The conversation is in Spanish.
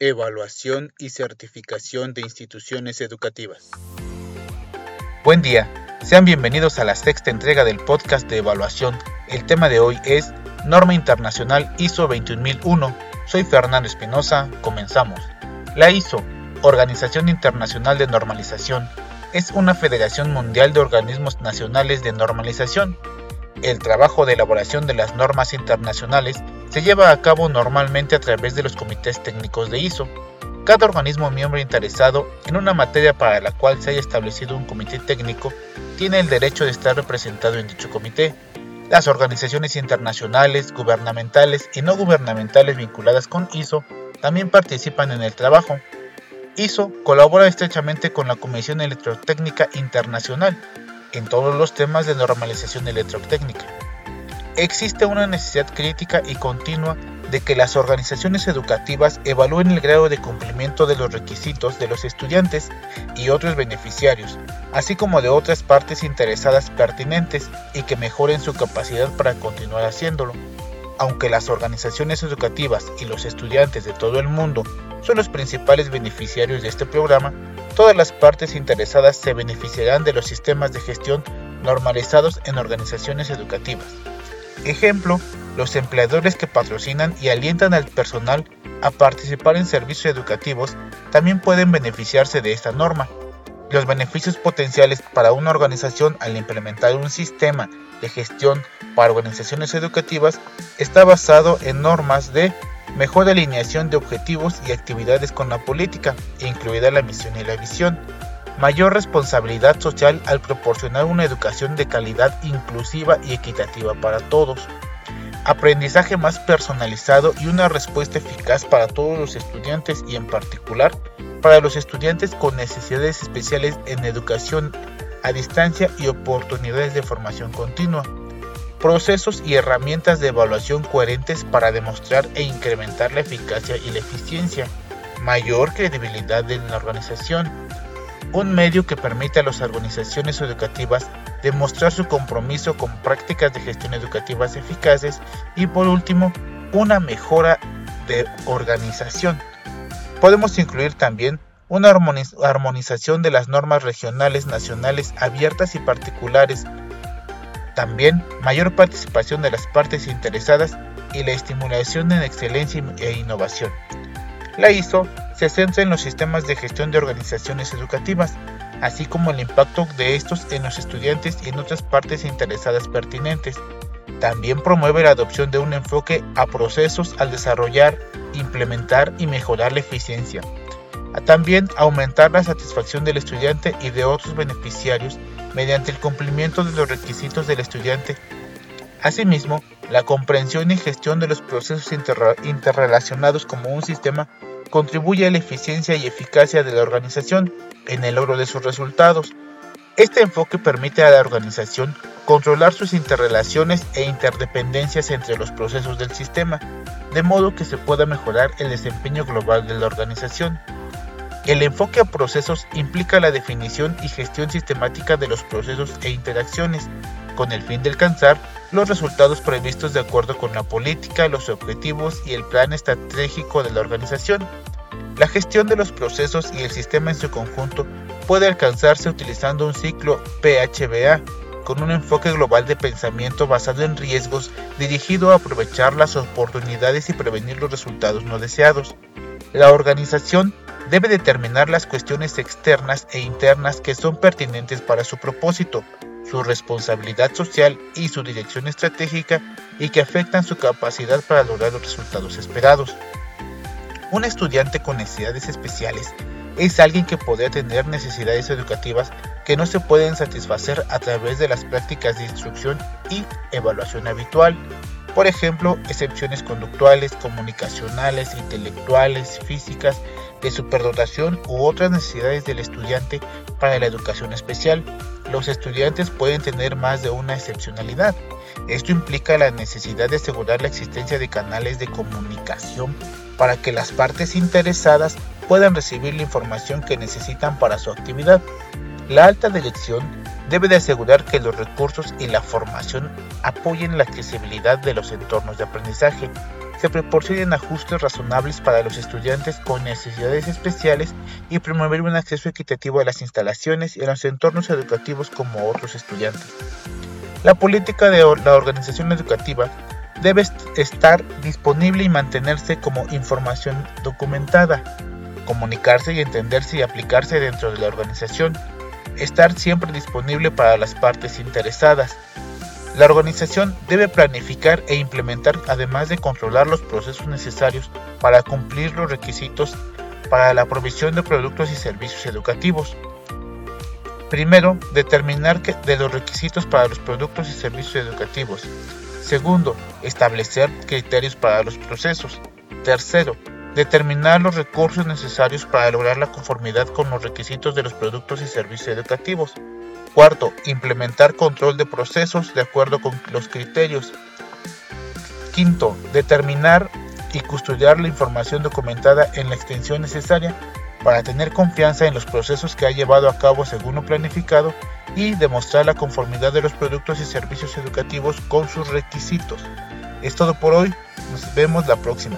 Evaluación y certificación de instituciones educativas. Buen día, sean bienvenidos a la sexta entrega del podcast de evaluación. El tema de hoy es Norma Internacional ISO 21001. Soy Fernando Espinosa, comenzamos. La ISO, Organización Internacional de Normalización, es una federación mundial de organismos nacionales de normalización el trabajo de elaboración de las normas internacionales se lleva a cabo normalmente a través de los comités técnicos de ISO. Cada organismo miembro interesado en una materia para la cual se haya establecido un comité técnico tiene el derecho de estar representado en dicho comité. Las organizaciones internacionales, gubernamentales y no gubernamentales vinculadas con ISO también participan en el trabajo. ISO colabora estrechamente con la Comisión Electrotécnica Internacional, en todos los temas de normalización electrotécnica. Existe una necesidad crítica y continua de que las organizaciones educativas evalúen el grado de cumplimiento de los requisitos de los estudiantes y otros beneficiarios, así como de otras partes interesadas pertinentes y que mejoren su capacidad para continuar haciéndolo. Aunque las organizaciones educativas y los estudiantes de todo el mundo son los principales beneficiarios de este programa, todas las partes interesadas se beneficiarán de los sistemas de gestión normalizados en organizaciones educativas. Ejemplo, los empleadores que patrocinan y alientan al personal a participar en servicios educativos también pueden beneficiarse de esta norma. Los beneficios potenciales para una organización al implementar un sistema de gestión para organizaciones educativas está basado en normas de mejor alineación de objetivos y actividades con la política, incluida la misión y la visión, mayor responsabilidad social al proporcionar una educación de calidad inclusiva y equitativa para todos, aprendizaje más personalizado y una respuesta eficaz para todos los estudiantes y en particular para los estudiantes con necesidades especiales en educación a distancia y oportunidades de formación continua procesos y herramientas de evaluación coherentes para demostrar e incrementar la eficacia y la eficiencia, mayor credibilidad de la organización, un medio que permite a las organizaciones educativas demostrar su compromiso con prácticas de gestión educativas eficaces. Y por último, una mejora de organización. Podemos incluir también una armonización de las normas regionales, nacionales, abiertas y particulares también mayor participación de las partes interesadas y la estimulación en excelencia e innovación. La ISO se centra en los sistemas de gestión de organizaciones educativas, así como el impacto de estos en los estudiantes y en otras partes interesadas pertinentes. También promueve la adopción de un enfoque a procesos al desarrollar, implementar y mejorar la eficiencia. También aumentar la satisfacción del estudiante y de otros beneficiarios mediante el cumplimiento de los requisitos del estudiante. Asimismo, la comprensión y gestión de los procesos interrelacionados como un sistema contribuye a la eficiencia y eficacia de la organización en el logro de sus resultados. Este enfoque permite a la organización controlar sus interrelaciones e interdependencias entre los procesos del sistema, de modo que se pueda mejorar el desempeño global de la organización. El enfoque a procesos implica la definición y gestión sistemática de los procesos e interacciones, con el fin de alcanzar los resultados previstos de acuerdo con la política, los objetivos y el plan estratégico de la organización. La gestión de los procesos y el sistema en su conjunto puede alcanzarse utilizando un ciclo PHBA, con un enfoque global de pensamiento basado en riesgos dirigido a aprovechar las oportunidades y prevenir los resultados no deseados. La organización debe determinar las cuestiones externas e internas que son pertinentes para su propósito, su responsabilidad social y su dirección estratégica y que afectan su capacidad para lograr los resultados esperados. Un estudiante con necesidades especiales es alguien que podría tener necesidades educativas que no se pueden satisfacer a través de las prácticas de instrucción y evaluación habitual. Por ejemplo, excepciones conductuales, comunicacionales, intelectuales, físicas, de superdotación u otras necesidades del estudiante para la educación especial. Los estudiantes pueden tener más de una excepcionalidad. Esto implica la necesidad de asegurar la existencia de canales de comunicación para que las partes interesadas puedan recibir la información que necesitan para su actividad. La alta dirección debe de asegurar que los recursos y la formación apoyen la accesibilidad de los entornos de aprendizaje se proporcionen ajustes razonables para los estudiantes con necesidades especiales y promover un acceso equitativo a las instalaciones y a los entornos educativos como otros estudiantes. La política de la organización educativa debe estar disponible y mantenerse como información documentada, comunicarse y entenderse y aplicarse dentro de la organización, estar siempre disponible para las partes interesadas, la organización debe planificar e implementar, además de controlar los procesos necesarios para cumplir los requisitos para la provisión de productos y servicios educativos. Primero, determinar de los requisitos para los productos y servicios educativos. Segundo, establecer criterios para los procesos. Tercero, determinar los recursos necesarios para lograr la conformidad con los requisitos de los productos y servicios educativos. Cuarto, implementar control de procesos de acuerdo con los criterios. Quinto, determinar y custodiar la información documentada en la extensión necesaria para tener confianza en los procesos que ha llevado a cabo según lo planificado y demostrar la conformidad de los productos y servicios educativos con sus requisitos. Es todo por hoy, nos vemos la próxima.